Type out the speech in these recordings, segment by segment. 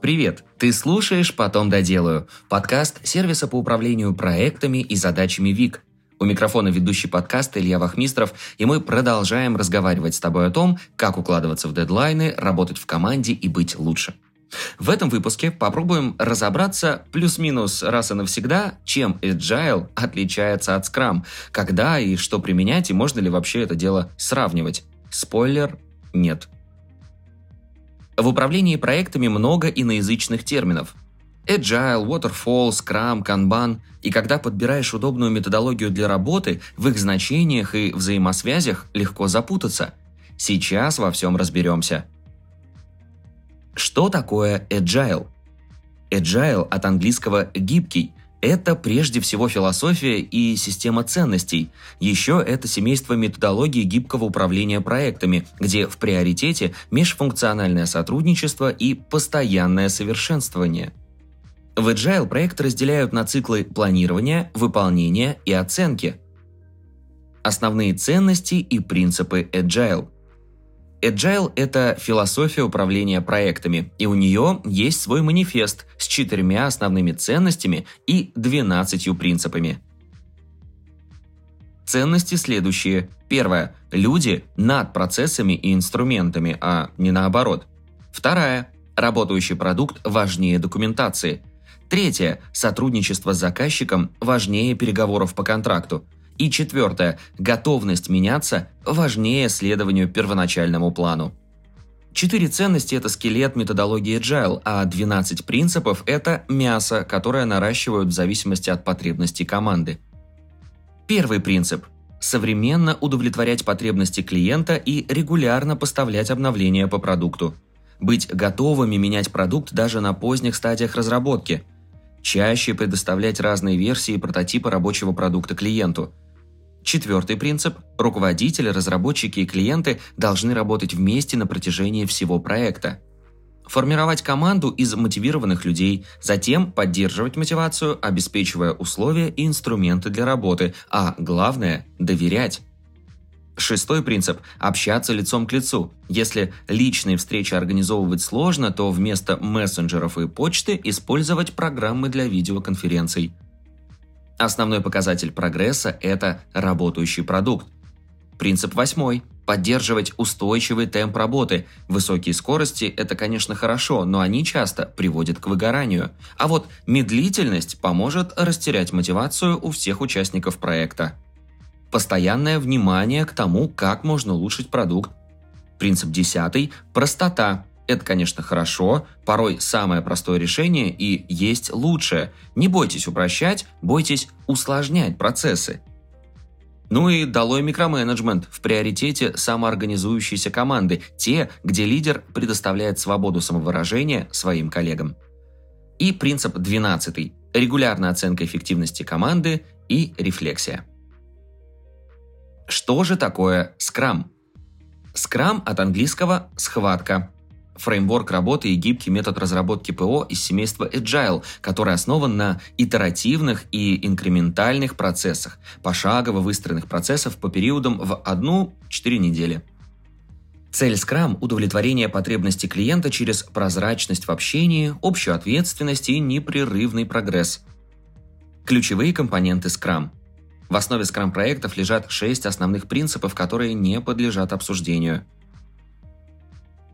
Привет! Ты слушаешь «Потом доделаю» – подкаст сервиса по управлению проектами и задачами ВИК. У микрофона ведущий подкаст Илья Вахмистров, и мы продолжаем разговаривать с тобой о том, как укладываться в дедлайны, работать в команде и быть лучше. В этом выпуске попробуем разобраться плюс-минус раз и навсегда, чем Agile отличается от Scrum, когда и что применять, и можно ли вообще это дело сравнивать. Спойлер – нет. В управлении проектами много иноязычных терминов. Agile, Waterfall, Scrum, Kanban. И когда подбираешь удобную методологию для работы, в их значениях и взаимосвязях легко запутаться. Сейчас во всем разберемся. Что такое Agile? Agile от английского «гибкий», это прежде всего философия и система ценностей. Еще это семейство методологии гибкого управления проектами, где в приоритете межфункциональное сотрудничество и постоянное совершенствование. В Agile проекты разделяют на циклы планирования, выполнения и оценки. Основные ценности и принципы Agile – Agile – это философия управления проектами, и у нее есть свой манифест с четырьмя основными ценностями и двенадцатью принципами. Ценности следующие. Первое. Люди над процессами и инструментами, а не наоборот. Вторая. Работающий продукт важнее документации. Третье. Сотрудничество с заказчиком важнее переговоров по контракту. И четвертое. Готовность меняться важнее следованию первоначальному плану. Четыре ценности – это скелет методологии Agile, а 12 принципов – это мясо, которое наращивают в зависимости от потребностей команды. Первый принцип – современно удовлетворять потребности клиента и регулярно поставлять обновления по продукту. Быть готовыми менять продукт даже на поздних стадиях разработки. Чаще предоставлять разные версии и прототипы рабочего продукта клиенту – Четвертый принцип – руководители, разработчики и клиенты должны работать вместе на протяжении всего проекта. Формировать команду из мотивированных людей, затем поддерживать мотивацию, обеспечивая условия и инструменты для работы, а главное – доверять. Шестой принцип – общаться лицом к лицу. Если личные встречи организовывать сложно, то вместо мессенджеров и почты использовать программы для видеоконференций – Основной показатель прогресса – это работающий продукт. Принцип восьмой – поддерживать устойчивый темп работы. Высокие скорости – это, конечно, хорошо, но они часто приводят к выгоранию. А вот медлительность поможет растерять мотивацию у всех участников проекта. Постоянное внимание к тому, как можно улучшить продукт. Принцип десятый – простота. Это, конечно, хорошо, порой самое простое решение и есть лучшее. Не бойтесь упрощать, бойтесь усложнять процессы. Ну и долой микроменеджмент в приоритете самоорганизующиеся команды, те, где лидер предоставляет свободу самовыражения своим коллегам. И принцип 12. Регулярная оценка эффективности команды и рефлексия. Что же такое Scrum? Scrum от английского «схватка», фреймворк работы и гибкий метод разработки ПО из семейства Agile, который основан на итеративных и инкрементальных процессах, пошагово выстроенных процессов по периодам в 1-4 недели. Цель Scrum – удовлетворение потребностей клиента через прозрачность в общении, общую ответственность и непрерывный прогресс. Ключевые компоненты Scrum. В основе Scrum проектов лежат шесть основных принципов, которые не подлежат обсуждению –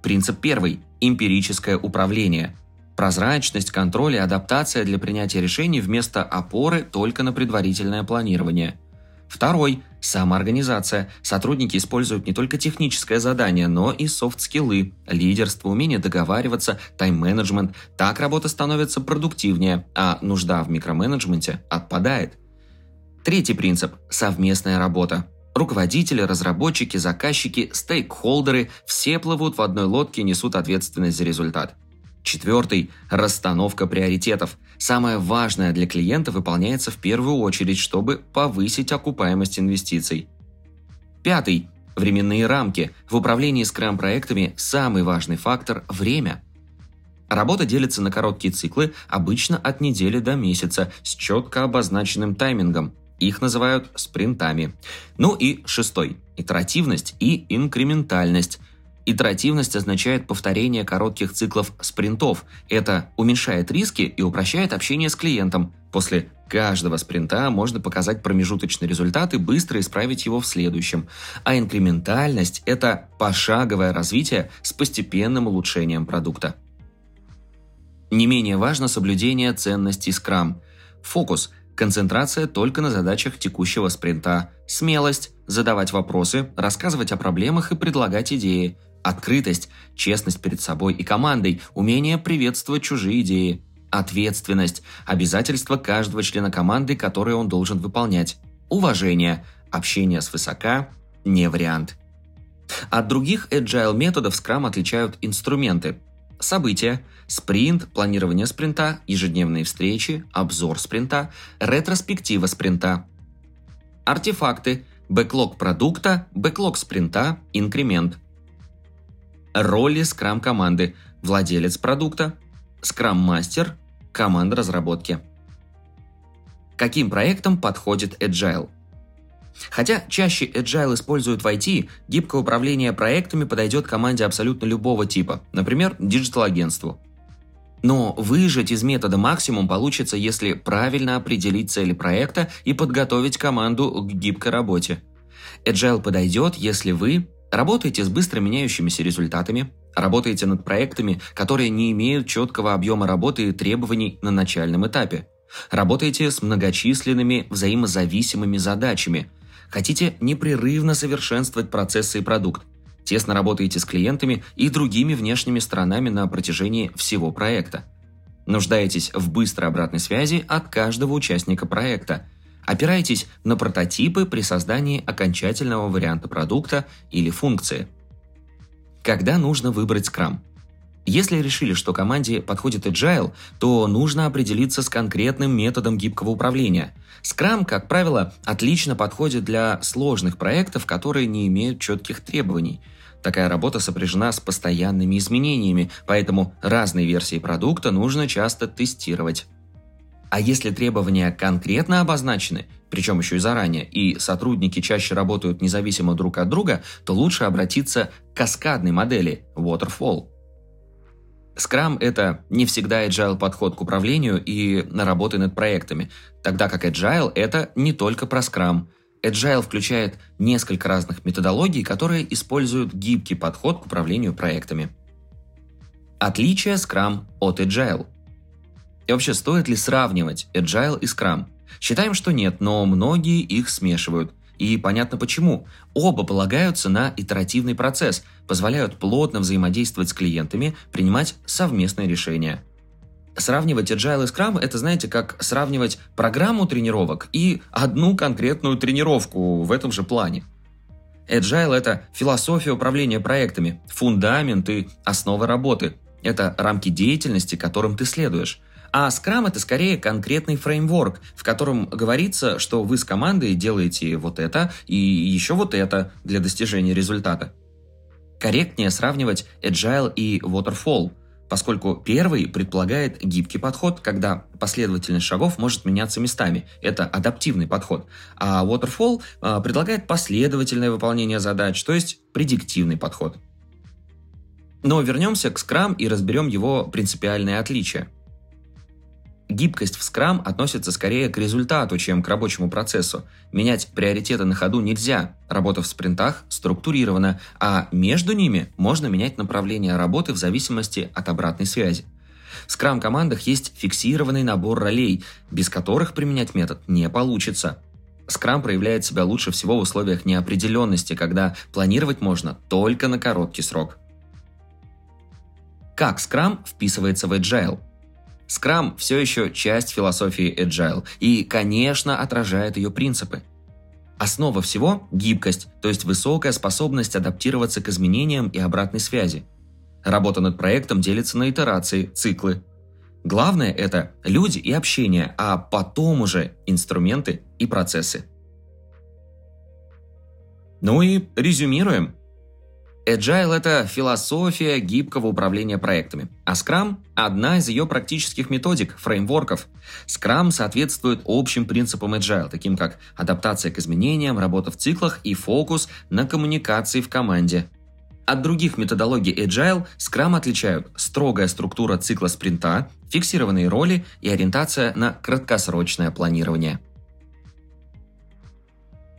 Принцип первый – эмпирическое управление. Прозрачность, контроль и адаптация для принятия решений вместо опоры только на предварительное планирование. Второй – самоорганизация. Сотрудники используют не только техническое задание, но и софт-скиллы, лидерство, умение договариваться, тайм-менеджмент. Так работа становится продуктивнее, а нужда в микроменеджменте отпадает. Третий принцип – совместная работа. Руководители, разработчики, заказчики, стейкхолдеры – все плывут в одной лодке и несут ответственность за результат. Четвертый – расстановка приоритетов. Самое важное для клиента выполняется в первую очередь, чтобы повысить окупаемость инвестиций. Пятый – временные рамки. В управлении скрам-проектами самый важный фактор – время. Работа делится на короткие циклы, обычно от недели до месяца, с четко обозначенным таймингом – их называют спринтами. Ну и шестой – итеративность и инкрементальность. Итеративность означает повторение коротких циклов спринтов. Это уменьшает риски и упрощает общение с клиентом. После каждого спринта можно показать промежуточный результат и быстро исправить его в следующем. А инкрементальность – это пошаговое развитие с постепенным улучшением продукта. Не менее важно соблюдение ценностей Scrum. Фокус – концентрация только на задачах текущего спринта. Смелость – задавать вопросы, рассказывать о проблемах и предлагать идеи. Открытость – честность перед собой и командой, умение приветствовать чужие идеи. Ответственность – обязательство каждого члена команды, которые он должен выполнять. Уважение – общение с высока – не вариант. От других agile методов Scrum отличают инструменты – События. Спринт, планирование спринта, ежедневные встречи, обзор спринта, ретроспектива спринта. Артефакты. Бэклог продукта, бэклог спринта, инкремент. Роли скрам-команды. Владелец продукта, скрам-мастер, команда разработки. Каким проектам подходит Agile? Хотя чаще Agile используют в IT, гибкое управление проектами подойдет команде абсолютно любого типа, например, диджитал-агентству. Но выжать из метода максимум получится, если правильно определить цели проекта и подготовить команду к гибкой работе. Agile подойдет, если вы работаете с быстро меняющимися результатами, работаете над проектами, которые не имеют четкого объема работы и требований на начальном этапе, работаете с многочисленными взаимозависимыми задачами – Хотите непрерывно совершенствовать процессы и продукт. Тесно работаете с клиентами и другими внешними сторонами на протяжении всего проекта. Нуждаетесь в быстрой обратной связи от каждого участника проекта. Опираетесь на прототипы при создании окончательного варианта продукта или функции. Когда нужно выбрать Scrum – если решили, что команде подходит agile, то нужно определиться с конкретным методом гибкого управления. Scrum, как правило, отлично подходит для сложных проектов, которые не имеют четких требований. Такая работа сопряжена с постоянными изменениями, поэтому разные версии продукта нужно часто тестировать. А если требования конкретно обозначены, причем еще и заранее, и сотрудники чаще работают независимо друг от друга, то лучше обратиться к каскадной модели Waterfall – Scrum – это не всегда agile подход к управлению и на работы над проектами, тогда как agile – это не только про Scrum. Agile включает несколько разных методологий, которые используют гибкий подход к управлению проектами. Отличие Scrum от Agile. И вообще, стоит ли сравнивать Agile и Scrum? Считаем, что нет, но многие их смешивают – и понятно почему. Оба полагаются на итеративный процесс, позволяют плотно взаимодействовать с клиентами, принимать совместные решения. Сравнивать Agile и Scrum – это, знаете, как сравнивать программу тренировок и одну конкретную тренировку в этом же плане. Agile – это философия управления проектами, фундамент и основа работы. Это рамки деятельности, которым ты следуешь – а Scrum это скорее конкретный фреймворк, в котором говорится, что вы с командой делаете вот это и еще вот это для достижения результата. Корректнее сравнивать Agile и Waterfall, поскольку первый предполагает гибкий подход, когда последовательность шагов может меняться местами. Это адаптивный подход. А Waterfall а, предлагает последовательное выполнение задач, то есть предиктивный подход. Но вернемся к Scrum и разберем его принципиальные отличия – Гибкость в Scrum относится скорее к результату, чем к рабочему процессу. Менять приоритеты на ходу нельзя. Работа в спринтах структурирована, а между ними можно менять направление работы в зависимости от обратной связи. В Scrum-командах есть фиксированный набор ролей, без которых применять метод не получится. Scrum проявляет себя лучше всего в условиях неопределенности, когда планировать можно только на короткий срок. Как Scrum вписывается в Agile – Scrum все еще часть философии Agile и, конечно, отражает ее принципы. Основа всего – гибкость, то есть высокая способность адаптироваться к изменениям и обратной связи. Работа над проектом делится на итерации, циклы. Главное – это люди и общение, а потом уже инструменты и процессы. Ну и резюмируем – Agile – это философия гибкого управления проектами, а Scrum – одна из ее практических методик, фреймворков. Scrum соответствует общим принципам Agile, таким как адаптация к изменениям, работа в циклах и фокус на коммуникации в команде. От других методологий Agile Scrum отличают строгая структура цикла спринта, фиксированные роли и ориентация на краткосрочное планирование.